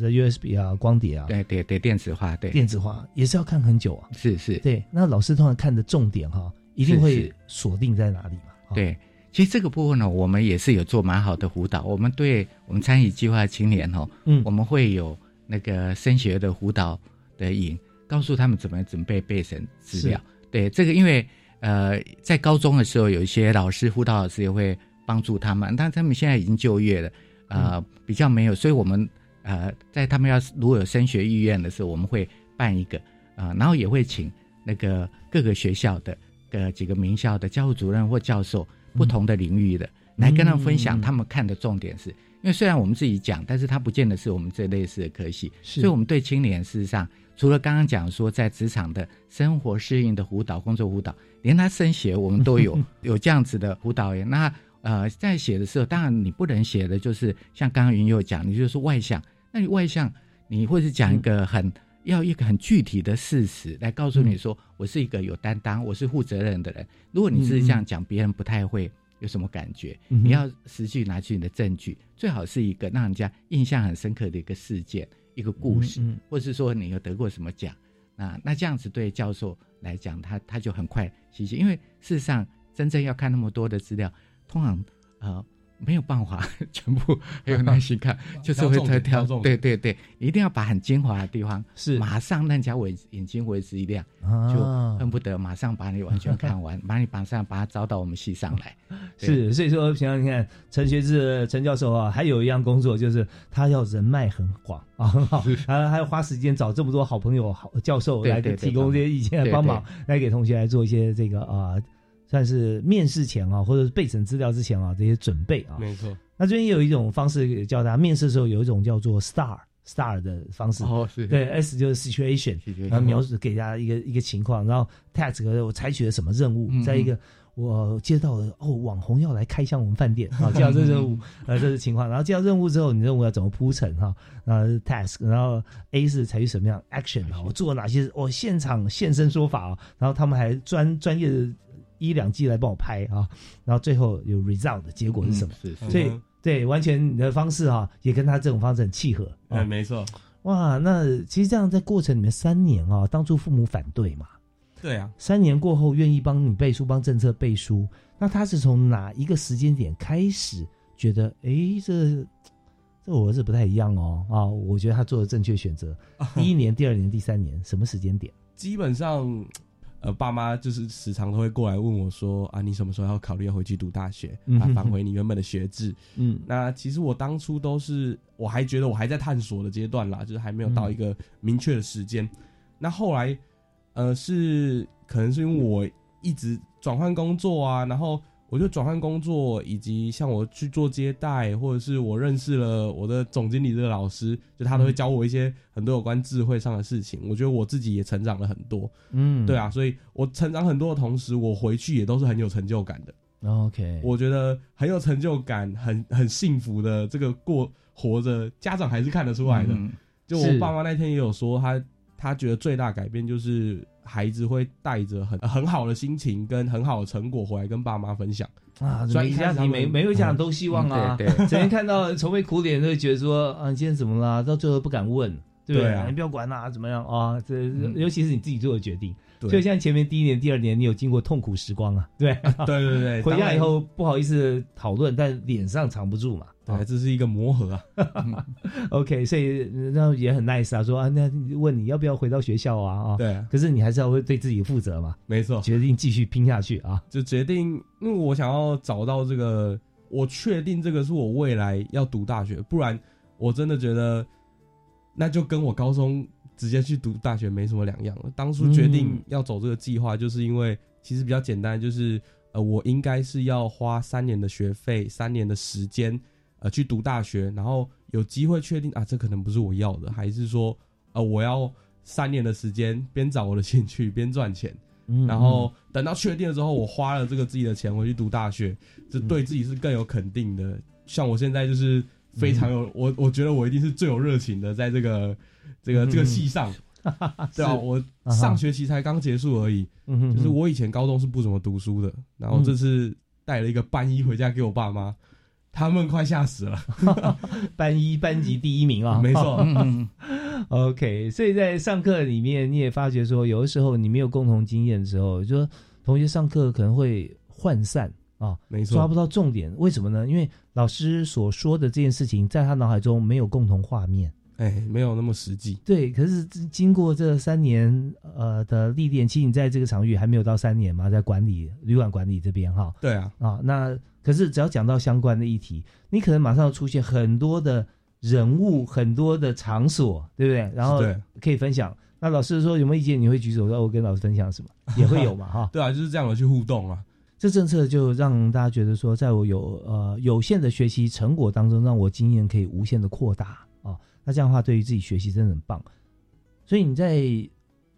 呃 USB 啊、光碟啊，对对对，电子化，对电子化也是要看很久啊。是是，对。那老师通常看的重点哈，一定会锁定在哪里嘛？对，其实这个部分呢，我们也是有做蛮好的辅导。我们对我们参与计划青年哦，嗯，我们会有那个升学的辅导的引，告诉他们怎么准备备审资料。对，这个因为呃，在高中的时候，有一些老师辅导老师也会帮助他们，但他们现在已经就业了，呃，嗯、比较没有，所以我们呃，在他们要如果有升学意愿的时候，我们会办一个啊、呃，然后也会请那个各个学校的呃几个名校的教务主任或教授，不同的领域的、嗯、来跟他们分享，他们看的重点是，因为虽然我们自己讲，但是他不见得是我们这类似的科系，所以我们对青年事实上。除了刚刚讲说在职场的生活适应的辅导、工作辅导，连他升学我们都有 有这样子的辅导员。那呃，在写的时候，当然你不能写的就是像刚刚云佑讲，你就是外向。那你外向，你或是讲一个很、嗯、要一个很具体的事实来告诉你说，嗯、我是一个有担当、我是负责任的人。如果你是这样讲，别人不太会有什么感觉。嗯、你要实际拿出你的证据，最好是一个让人家印象很深刻的一个事件。一个故事，嗯嗯、或是说你有得过什么奖，那那这样子对教授来讲，他他就很快吸取，因为事实上真正要看那么多的资料，通常呃没有办法 全部很有耐心看，就是会挑挑，对对对，一定要把很精华的地方是。马上让人家为眼睛为之一亮，啊、就恨不得马上把你完全看完，把你马上把它招到我们系上来。是，所以说，平常你看，陈学志陈教授啊，还有一样工作就是他要人脉很广啊，很好，还还要花时间找这么多好朋友、好教授来提供这些意见来帮忙，来给同学来做一些这个啊。算是面试前啊，或者是备审资料之前啊，这些准备啊，没错。那最近也有一种方式叫大家面试的时候有一种叫做 STAR STAR 的方式，哦，是。对 S 就是 situation，然后描述给大家一个一个情况，然后 task 我采取了什么任务，嗯再一个我接到了哦网红要来开箱我们饭店啊，接到这任务，呃这是情况，然后接到任务之后，你任务要怎么铺陈哈，然后 task，然后 A 是采取什么样 action 啊，我做了哪些，我现场现身说法啊，然后他们还专专业的。一两季来帮我拍啊，然后最后有 result 的结果是什么？嗯、是，所以对，完全你的方式哈、啊，也跟他这种方式很契合。哎、嗯，没错。哇，那其实这样在过程里面三年啊，当初父母反对嘛，对啊，三年过后愿意帮你背书，帮政策背书，那他是从哪一个时间点开始觉得，哎，这这我儿子不太一样哦啊？我觉得他做的正确选择。第一年、第二年、第三年，什么时间点？基本上，呃，爸妈就是时常都会过来问我说啊，你什么时候要考虑要回去读大学啊，返 回你原本的学制？嗯，那其实我当初都是我还觉得我还在探索的阶段啦，就是还没有到一个明确的时间。那后来，呃，是可能是因为我一直转换工作啊，然后。我就转换工作，以及像我去做接待，或者是我认识了我的总经理这个老师，就他都会教我一些很多有关智慧上的事情。我觉得我自己也成长了很多，嗯，对啊，所以我成长很多的同时，我回去也都是很有成就感的。OK，我觉得很有成就感，很很幸福的这个过活着，家长还是看得出来的。嗯就我爸妈那天也有说，他他觉得最大改变就是孩子会带着很很好的心情跟很好的成果回来跟爸妈分享啊，所以每个家庭每每位家长都希望啊，嗯对对 整天看到愁眉苦脸，都会觉得说啊，你今天怎么啦？到最后不敢问，对不对啊你不要管啦，怎么样啊？这尤其是你自己做的决定。对所以现在前面第一年、第二年，你有经过痛苦时光啊，对对对对，回家以后不好意思讨论，但脸上藏不住嘛。对，这是一个磨合啊。OK，所以那也很 nice 啊，说啊，那问你要不要回到学校啊？啊，对啊可是你还是要会对自己负责嘛，没错，决定继续拼下去啊。就决定，因为我想要找到这个，我确定这个是我未来要读大学，不然我真的觉得，那就跟我高中直接去读大学没什么两样了。当初决定嗯要走这个计划，就是因为其实比较简单，就是呃，我应该是要花三年的学费，三年的时间，呃，去读大学，然后有机会确定啊，这可能不是我要的，还是说，呃，我要三年的时间，边找我的兴趣，边赚钱。嗯然后等到确定了之后，我花了这个自己的钱回去读大学，这对自己是更有肯定的。像我现在就是非常有、我，我觉得我一定是最有热情的，在这个这个、嗯。这个戏上，对啊，是。我上学期才刚结束而已，嗯哼就是我以前高中是不怎么读书的，然后这次带了一个班一回家给我爸妈，他们快吓死了。班一班级第一名啊，没错。嗯。OK，所以在上课里面，你也发觉说，有的时候你没有共同经验的时候，就说同学上课可能会涣散啊，没错抓不到重点。为什么呢？因为老师所说的这件事情，在他脑海中没有共同画面。哎，没有那么实际。对，可是经过这三年呃的历练，其实你在这个场域还没有到三年嘛，在管理旅馆管理这边哈。对啊，啊，那可是只要讲到相关的议题，你可能马上要出现很多的人物、很多的场所，对不对？然后对可以分享。那老师说有没有意见，你会举手说我跟老师分享什么，也会有嘛哈。对啊，就是这样的去互动啊。这政策就让大家觉得说，在我有呃有限的学习成果当中，让我经验可以无限的扩大啊。那这样的话，对于自己学习真的很棒。所以你在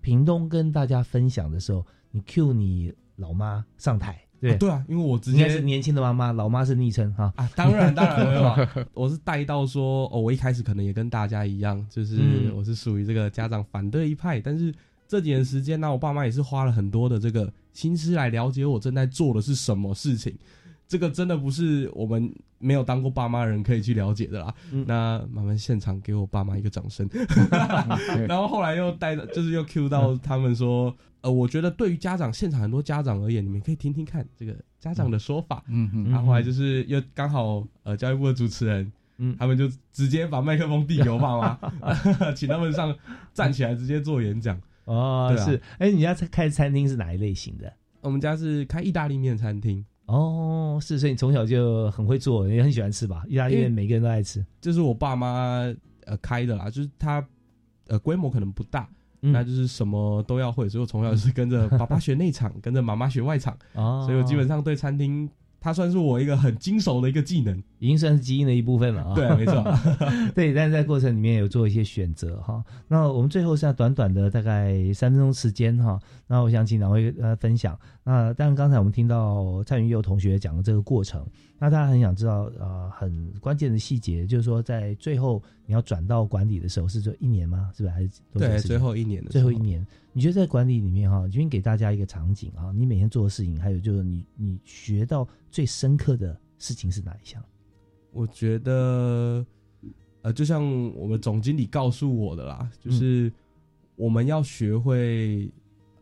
屏东跟大家分享的时候，你 cue 你老妈上台，对、啊对啊，因为我直接是年轻的妈妈，老妈是昵称哈。啊，当然当然没有，我是带到说哦，我一开始可能也跟大家一样，就是嗯我是属于这个家长反对一派，但是这几年时间呢，我爸妈也是花了很多的这个心思来了解我正在做的是什么事情。这个真的不是我们没有当过爸妈的人可以去了解的啦。嗯那麻烦现场给我爸妈一个掌声。然后后来又带，就是又 Q 到他们说，呃，我觉得对于家长，现场很多家长而言，你们可以听听看这个家长的说法。嗯嗯然后后来就是又刚好呃教育部的主持人，嗯，他们就直接把麦克风递给我爸妈，请他们上站起来直接做演讲。哦，对啊是，哎，你家开餐厅是哪一类型的？我们家是开意大利面餐厅，哦，是，所以你从小就很会做，也很喜欢吃吧？意大利面每个人都爱吃。这是我爸妈呃开的啦，就是他呃规模可能不大。嗯那就是什么都要会，所以我从小就是跟着爸爸学内场，跟着妈妈学外场，哦所以我基本上对餐厅，它算是我一个很精熟的一个技能，已经算是基因的一部分了啊。对没错 对，但是在过程里面有做一些选择哈。那我们最后剩下短短的大概三分钟时间哈，那我想请两位呃分享。那当然刚才我们听到蔡云佑同学讲的这个过程，那大家很想知道呃很关键的细节，就是说在最后你要转到管理的时候是做一年吗？是不是还是多对最后一年的最后一年，你觉得在管理里面哈，已经给大家一个场景啊，你每天做的事情，还有就是你你学到最深刻的事情是哪一项？我觉得呃，就像我们总经理告诉我的啦，就是我们要学会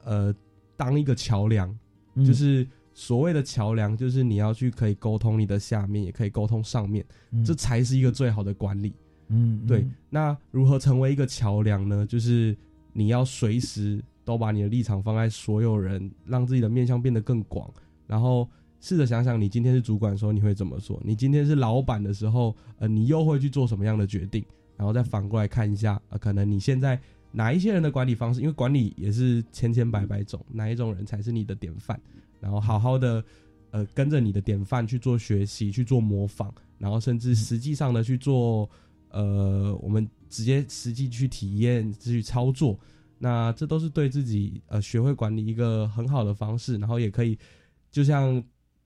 呃当一个桥梁，嗯就是所谓的桥梁，就是你要去可以沟通你的下面，也可以沟通上面，嗯这才是一个最好的管理。嗯，嗯对，那如何成为一个桥梁呢？就是你要随时都把你的立场放在所有人，让自己的面向变得更广，然后试着想想，你今天是主管的时候你会怎么做？你今天是老板的时候，呃，你又会去做什么样的决定？然后再反过来看一下，呃，可能你现在哪一些人的管理方式，因为管理也是千千百百种，哪一种人才是你的典范？然后好好的，呃，跟着你的典范去做学习，去做模仿，然后甚至实际上的去做。呃，我们直接实际去体验、去操作，那这都是对自己呃学会管理一个很好的方式，然后也可以，就像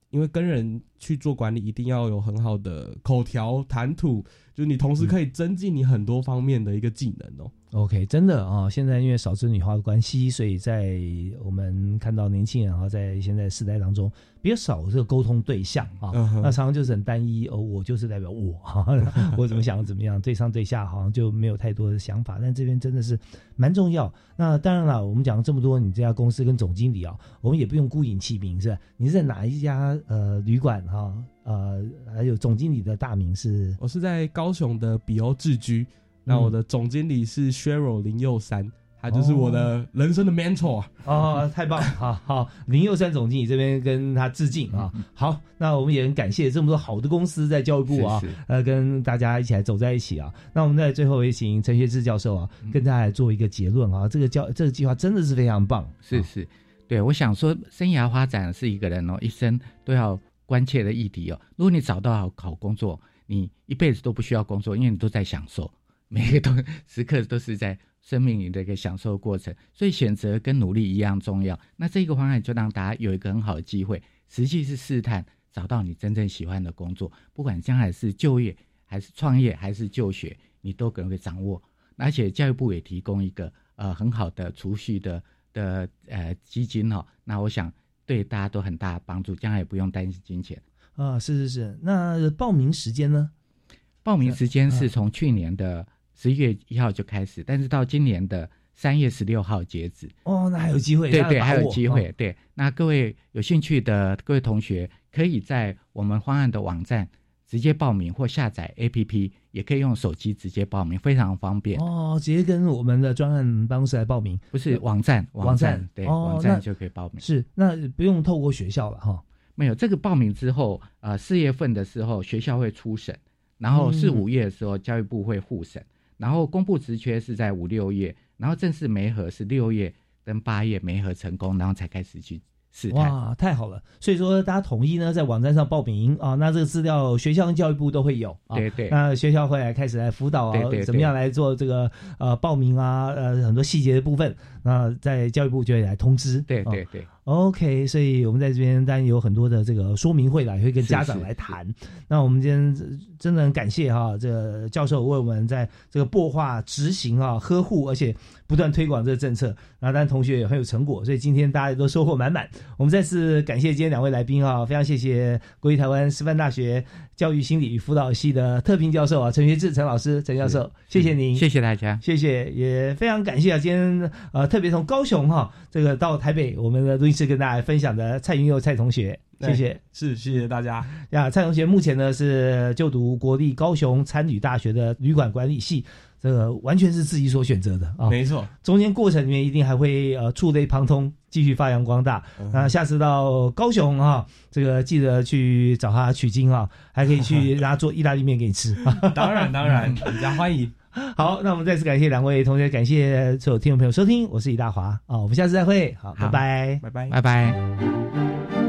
因为跟人去做管理，一定要有很好的口条谈吐，就你同时可以增进你很多方面的一个技能哦。OK，真的啊、现在因为少子女化的关系，所以在我们看到年轻人啊，在现在时代当中比较少这个沟通对象啊，那常常就是很单一哦，我就是代表我哈，我怎么想怎么样，对上对下好像就没有太多的想法，但这边真的是蛮重要。那当然了，我们讲了这么多，你这家公司跟总经理啊，我们也不用孤影其名是吧？你是在哪一家呃旅馆哈、呃，还有总经理的大名是？我是在高雄的比欧智居，那我的总经理是 Cheryl 林佑山，他就是我的人生的 mentor。哦，太棒了！好好，林佑山总经理这边跟他致敬啊。好，那我们也很感谢这么多好的公司在教育部啊，是是呃，跟大家一起来走在一起啊。那我们在最后也请陈学志教授啊，跟大家来做一个结论啊。这个教这个计划真的是非常棒，是是，对，我想说，生涯发展是一个人哦一生都要关切的议题哦。如果你找到好好工作，你一辈子都不需要工作，因为你都在享受，每个都时刻都是在生命里的一个享受过程。所以选择跟努力一样重要。那这个方案就让大家有一个很好的机会，实际是试探找到你真正喜欢的工作，不管将来是就业还是创业还是就学，你都可能会掌握。而且教育部也提供一个呃很好的储蓄的的呃基金哦，那我想对大家都很大的帮助，将来也不用担心金钱。啊。是是是，那报名时间呢？报名时间是从去年的十一月一号就开始，但是到今年的三月十六号截止。哦，那还有机会，对对，还有机会。哦对，那各位有兴趣的各位同学，可以在我们方案的网站直接报名，或下载 APP，也可以用手机直接报名，非常方便。哦，直接跟我们的专案办公室来报名，不是网站，网站对，哦网站就可以报名。是，那不用透过学校了哈。没有这个报名之后，呃，四月份的时候学校会初审，然后四嗯五月的时候教育部会复审，然后公布职缺是在五六月，然后正式媒合是六月跟八月媒合成功，然后才开始去试探。哇，太好了！所以说大家统一呢在网站上报名啊，那这个资料学校跟教育部都会有啊。对对那学校会来开始来辅导啊，对对对怎么样来做这个呃报名啊，呃很多细节的部分，那在教育部就会来通知。啊对对对。OK，所以我们在这边当然有很多的这个说明会啦，也会跟家长是来谈。那我们今天真的很感谢哈，这个教授为我们在这个擘画、执行啊、呵护，而且不断推广这个政策。那当然同学也很有成果，所以今天大家都收获满满。我们再次感谢今天两位来宾啊，非常谢谢国立台湾师范大学教育心理与辅导系的特聘教授啊，陈学志陈老师陈教授，谢谢您，谢谢大家，谢谢，也非常感谢啊，今天呃特别从高雄哈、这个到台北，我们的录音室跟大家分享的蔡云佑蔡同学，谢谢。是谢谢大家。呀，蔡同学目前呢是就读国立高雄参旅大学的旅馆管理系，这个完全是自己所选择的啊。没错，中间过程里面一定还会呃触类旁通，继续发扬光大。那、下次到高雄啊，这个记得去找他取经啊，还可以去 让他做意大利面给你吃。当 然当然，人家 欢迎。好，那我们再次感谢两位同学，感谢所有听众朋友收听，我是李大华啊，我们下次再会，好，拜拜，拜拜，拜拜。